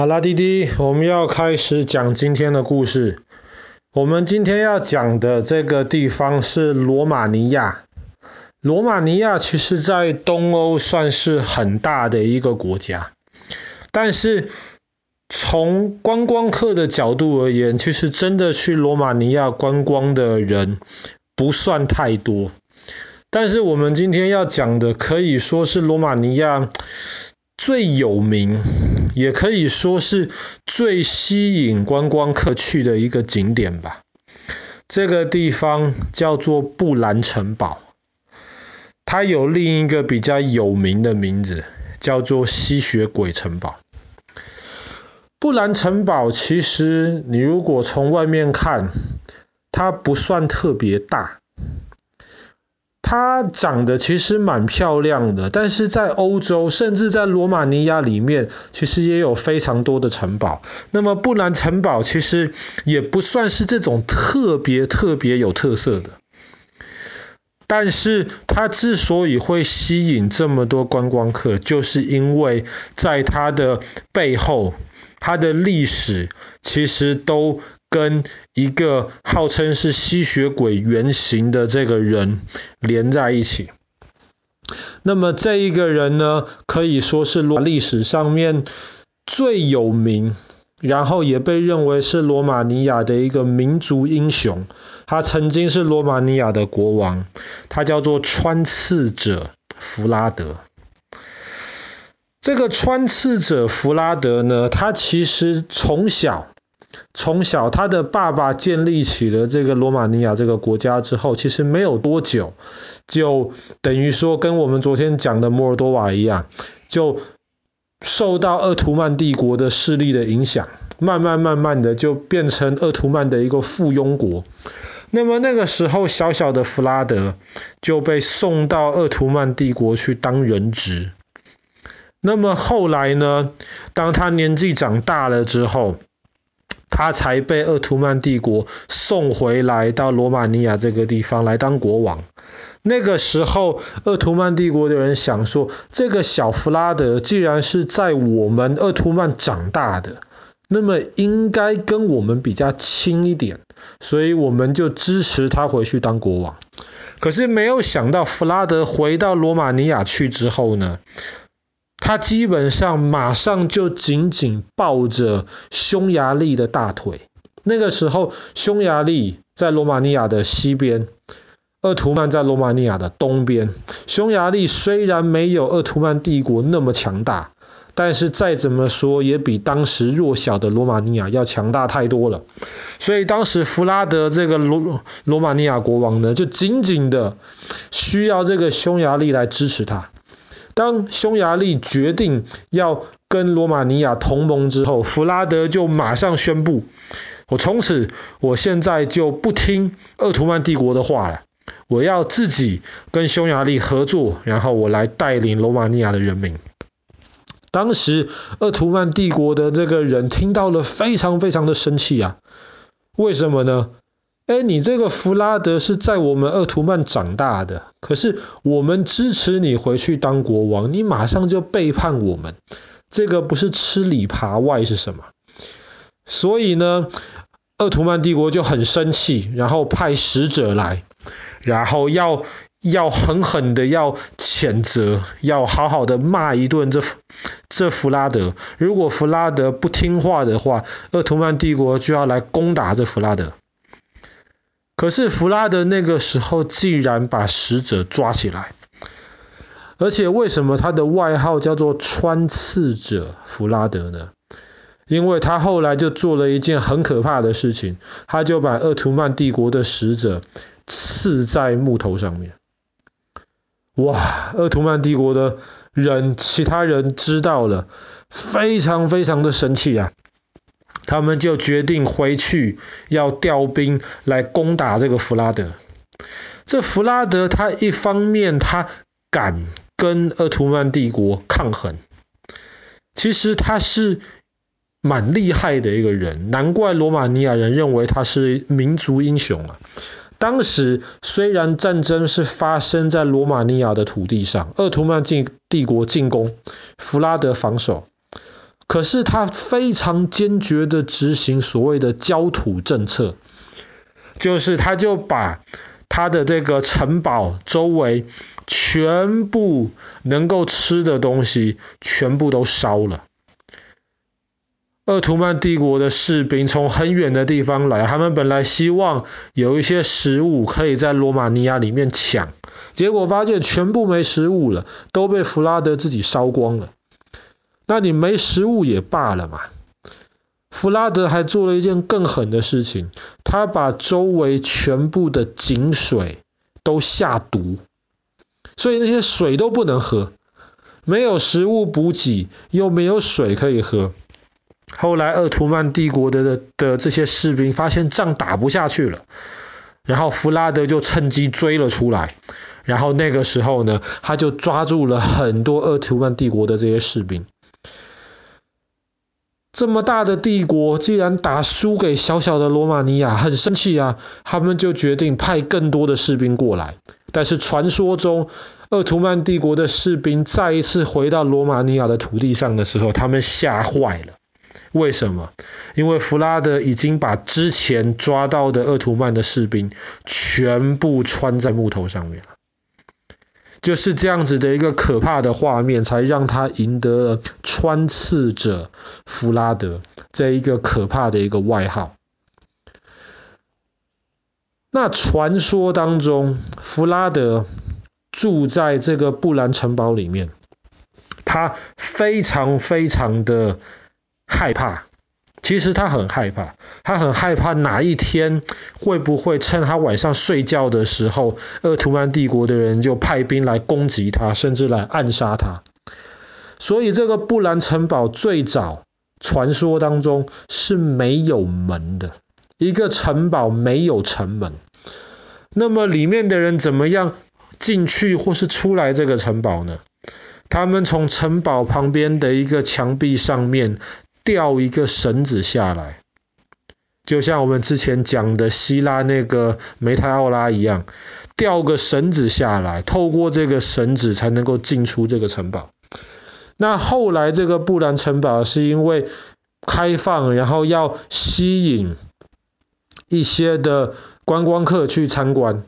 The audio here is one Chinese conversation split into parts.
好啦，弟弟，我们要开始讲今天的故事。我们今天要讲的这个地方是罗马尼亚。罗马尼亚其实在东欧算是很大的一个国家，但是从观光客的角度而言，其实真的去罗马尼亚观光的人不算太多。但是我们今天要讲的可以说是罗马尼亚最有名，也可以说是最吸引观光客去的一个景点吧。这个地方叫做布兰城堡，它有另一个比较有名的名字，叫做吸血鬼城堡。布兰城堡其实你如果从外面看，它不算特别大。它长得其实蛮漂亮的，但是在欧洲，甚至在罗马尼亚里面，其实也有非常多的城堡。那么布兰城堡其实也不算是这种特别特别有特色的，但是它之所以会吸引这么多观光客，就是因为在它的背后，它的历史其实都跟一个号称是吸血鬼原型的这个人连在一起。那么这一个人呢，可以说是罗马历史上面最有名，然后也被认为是罗马尼亚的一个民族英雄。他曾经是罗马尼亚的国王，他叫做穿刺者弗拉德。这个穿刺者弗拉德呢，他其实从小。从小，他的爸爸建立起了这个罗马尼亚这个国家之后，其实没有多久，就等于说跟我们昨天讲的摩尔多瓦一样，就受到鄂图曼帝国的势力的影响，慢慢慢慢的就变成鄂图曼的一个附庸国。那么那个时候，小小的弗拉德就被送到鄂图曼帝国去当人质。那么后来呢，当他年纪长大了之后，他才被鄂图曼帝国送回来到罗马尼亚这个地方来当国王。那个时候，鄂图曼帝国的人想说，这个小弗拉德既然是在我们鄂图曼长大的，那么应该跟我们比较亲一点，所以我们就支持他回去当国王。可是没有想到，弗拉德回到罗马尼亚去之后呢，他基本上马上就紧紧抱着匈牙利的大腿。那个时候，匈牙利在罗马尼亚的西边，鄂图曼在罗马尼亚的东边。匈牙利虽然没有鄂图曼帝国那么强大，但是再怎么说也比当时弱小的罗马尼亚要强大太多了。所以当时弗拉德这个罗罗马尼亚国王呢，就紧紧的需要这个匈牙利来支持他。当匈牙利决定要跟罗马尼亚同盟之后，弗拉德就马上宣布：我从此，我现在就不听鄂图曼帝国的话了，我要自己跟匈牙利合作，然后我来带领罗马尼亚的人民。当时鄂图曼帝国的这个人听到了，非常非常的生气啊！为什么呢？哎，你这个弗拉德是在我们鄂图曼长大的，可是我们支持你回去当国王，你马上就背叛我们，这个不是吃里扒外是什么？所以呢，鄂图曼帝国就很生气，然后派使者来，然后要要狠狠的要谴责，要好好的骂一顿这这弗拉德。如果弗拉德不听话的话，鄂图曼帝国就要来攻打这弗拉德。可是弗拉德那个时候竟然把使者抓起来，而且为什么他的外号叫做穿刺者弗拉德呢？因为他后来就做了一件很可怕的事情，他就把鄂图曼帝国的使者刺在木头上面。哇！鄂图曼帝国的人，其他人知道了，非常非常的生气啊。他们就决定回去要调兵来攻打这个弗拉德。这弗拉德他一方面他敢跟鄂图曼帝国抗衡，其实他是蛮厉害的一个人，难怪罗马尼亚人认为他是民族英雄啊。当时虽然战争是发生在罗马尼亚的土地上，鄂图曼进帝国进攻，弗拉德防守。可是他非常坚决的执行所谓的焦土政策，就是他就把他的这个城堡周围全部能够吃的东西全部都烧了。鄂图曼帝国的士兵从很远的地方来，他们本来希望有一些食物可以在罗马尼亚里面抢，结果发现全部没食物了，都被弗拉德自己烧光了。那你没食物也罢了嘛，弗拉德还做了一件更狠的事情，他把周围全部的井水都下毒，所以那些水都不能喝，没有食物补给，又没有水可以喝。后来，鄂图曼帝国的的的这些士兵发现仗打不下去了，然后弗拉德就趁机追了出来。然后那个时候呢，他就抓住了很多鄂图曼帝国的这些士兵。这么大的帝国，既然打输给小小的罗马尼亚，很生气啊！他们就决定派更多的士兵过来。但是传说中，鄂图曼帝国的士兵再一次回到罗马尼亚的土地上的时候，他们吓坏了。为什么？因为弗拉德已经把之前抓到的鄂图曼的士兵全部穿在木头上面了。就是这样子的一个可怕的画面，才让他赢得了穿刺者弗拉德这一个可怕的一个外号。那传说当中，弗拉德住在这个布兰城堡里面，他非常非常的。害怕，其实他很害怕，他很害怕哪一天会不会趁他晚上睡觉的时候，鄂图曼帝国的人就派兵来攻击他，甚至来暗杀他。所以这个布兰城堡最早传说当中是没有门的，一个城堡没有城门。那么里面的人怎么样进去或是出来这个城堡呢？他们从城堡旁边的一个墙壁上面。吊一个绳子下来，就像我们之前讲的希腊那个梅泰奥拉一样，吊个绳子下来，透过这个绳子才能够进出这个城堡。那后来这个布兰城堡是因为开放，然后要吸引一些的观光客去参观，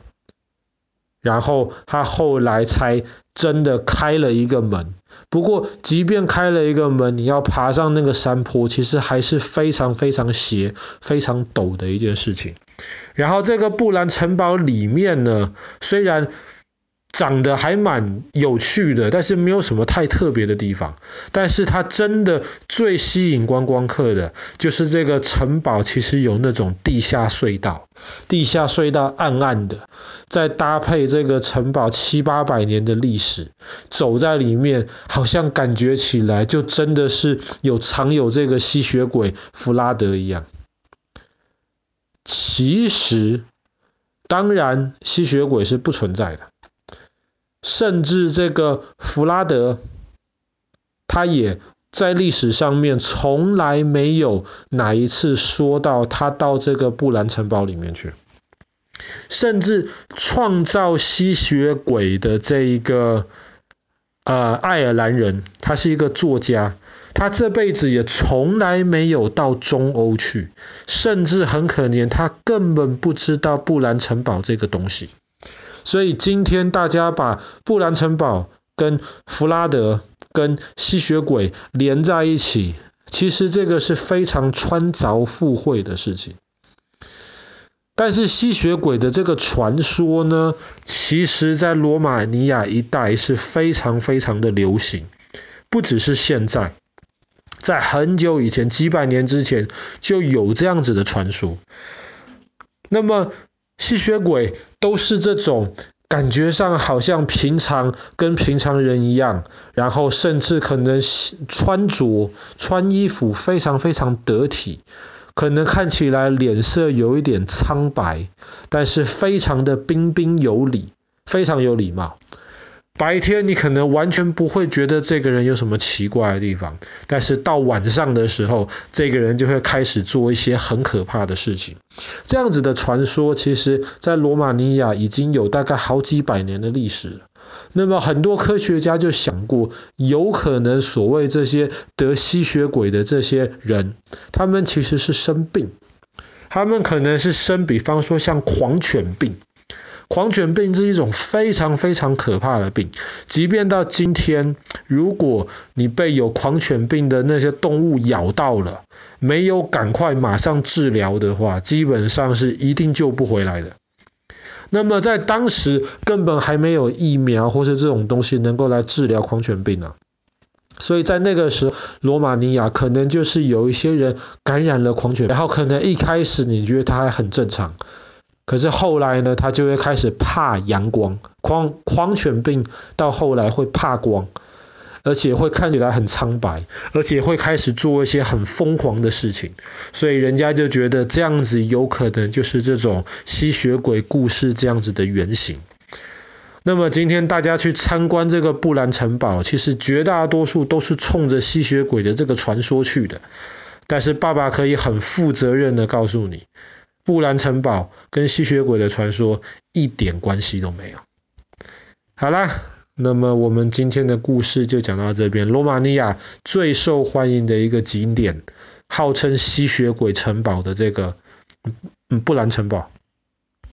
然后他后来才真的开了一个门。不过，即便开了一个门，你要爬上那个山坡，其实还是非常非常斜、非常陡的一件事情。然后，这个布兰城堡里面呢，虽然长得还蛮有趣的，但是没有什么太特别的地方。但是它真的最吸引观光客的，就是这个城堡其实有那种地下隧道，地下隧道暗暗的，再搭配这个城堡七八百年的历史，走在里面，好像感觉起来就真的是有藏有这个吸血鬼弗拉德一样。其实，当然吸血鬼是不存在的。甚至这个弗拉德，他也在历史上面从来没有哪一次说到他到这个布兰城堡里面去。甚至创造吸血鬼的这一个呃爱尔兰人，他是一个作家，他这辈子也从来没有到中欧去，甚至很可怜，他根本不知道布兰城堡这个东西。所以今天大家把布兰城堡跟弗拉德跟吸血鬼连在一起，其实这个是非常穿凿附会的事情。但是吸血鬼的这个传说呢，其实在罗马尼亚一带是非常非常的流行，不只是现在，在很久以前几百年之前就有这样子的传说。那么。吸血鬼都是这种感觉上好像平常跟平常人一样，然后甚至可能穿着穿衣服非常非常得体，可能看起来脸色有一点苍白，但是非常的彬彬有礼，非常有礼貌。白天你可能完全不会觉得这个人有什么奇怪的地方，但是到晚上的时候，这个人就会开始做一些很可怕的事情。这样子的传说，其实在罗马尼亚已经有大概好几百年的历史了。那么很多科学家就想过，有可能所谓这些得吸血鬼的这些人，他们其实是生病，他们可能是生，比方说像狂犬病。狂犬病是一种非常非常可怕的病，即便到今天，如果你被有狂犬病的那些动物咬到了，没有赶快马上治疗的话，基本上是一定救不回来的。那么在当时根本还没有疫苗或是这种东西能够来治疗狂犬病啊，所以在那个时，罗马尼亚可能就是有一些人感染了狂犬，然后可能一开始你觉得他还很正常。可是后来呢，他就会开始怕阳光，狂狂犬病到后来会怕光，而且会看起来很苍白，而且会开始做一些很疯狂的事情，所以人家就觉得这样子有可能就是这种吸血鬼故事这样子的原型。那么今天大家去参观这个布兰城堡，其实绝大多数都是冲着吸血鬼的这个传说去的，但是爸爸可以很负责任的告诉你。布兰城堡跟吸血鬼的传说一点关系都没有。好啦，那么我们今天的故事就讲到这边。罗马尼亚最受欢迎的一个景点，号称吸血鬼城堡的这个，嗯，布兰城堡。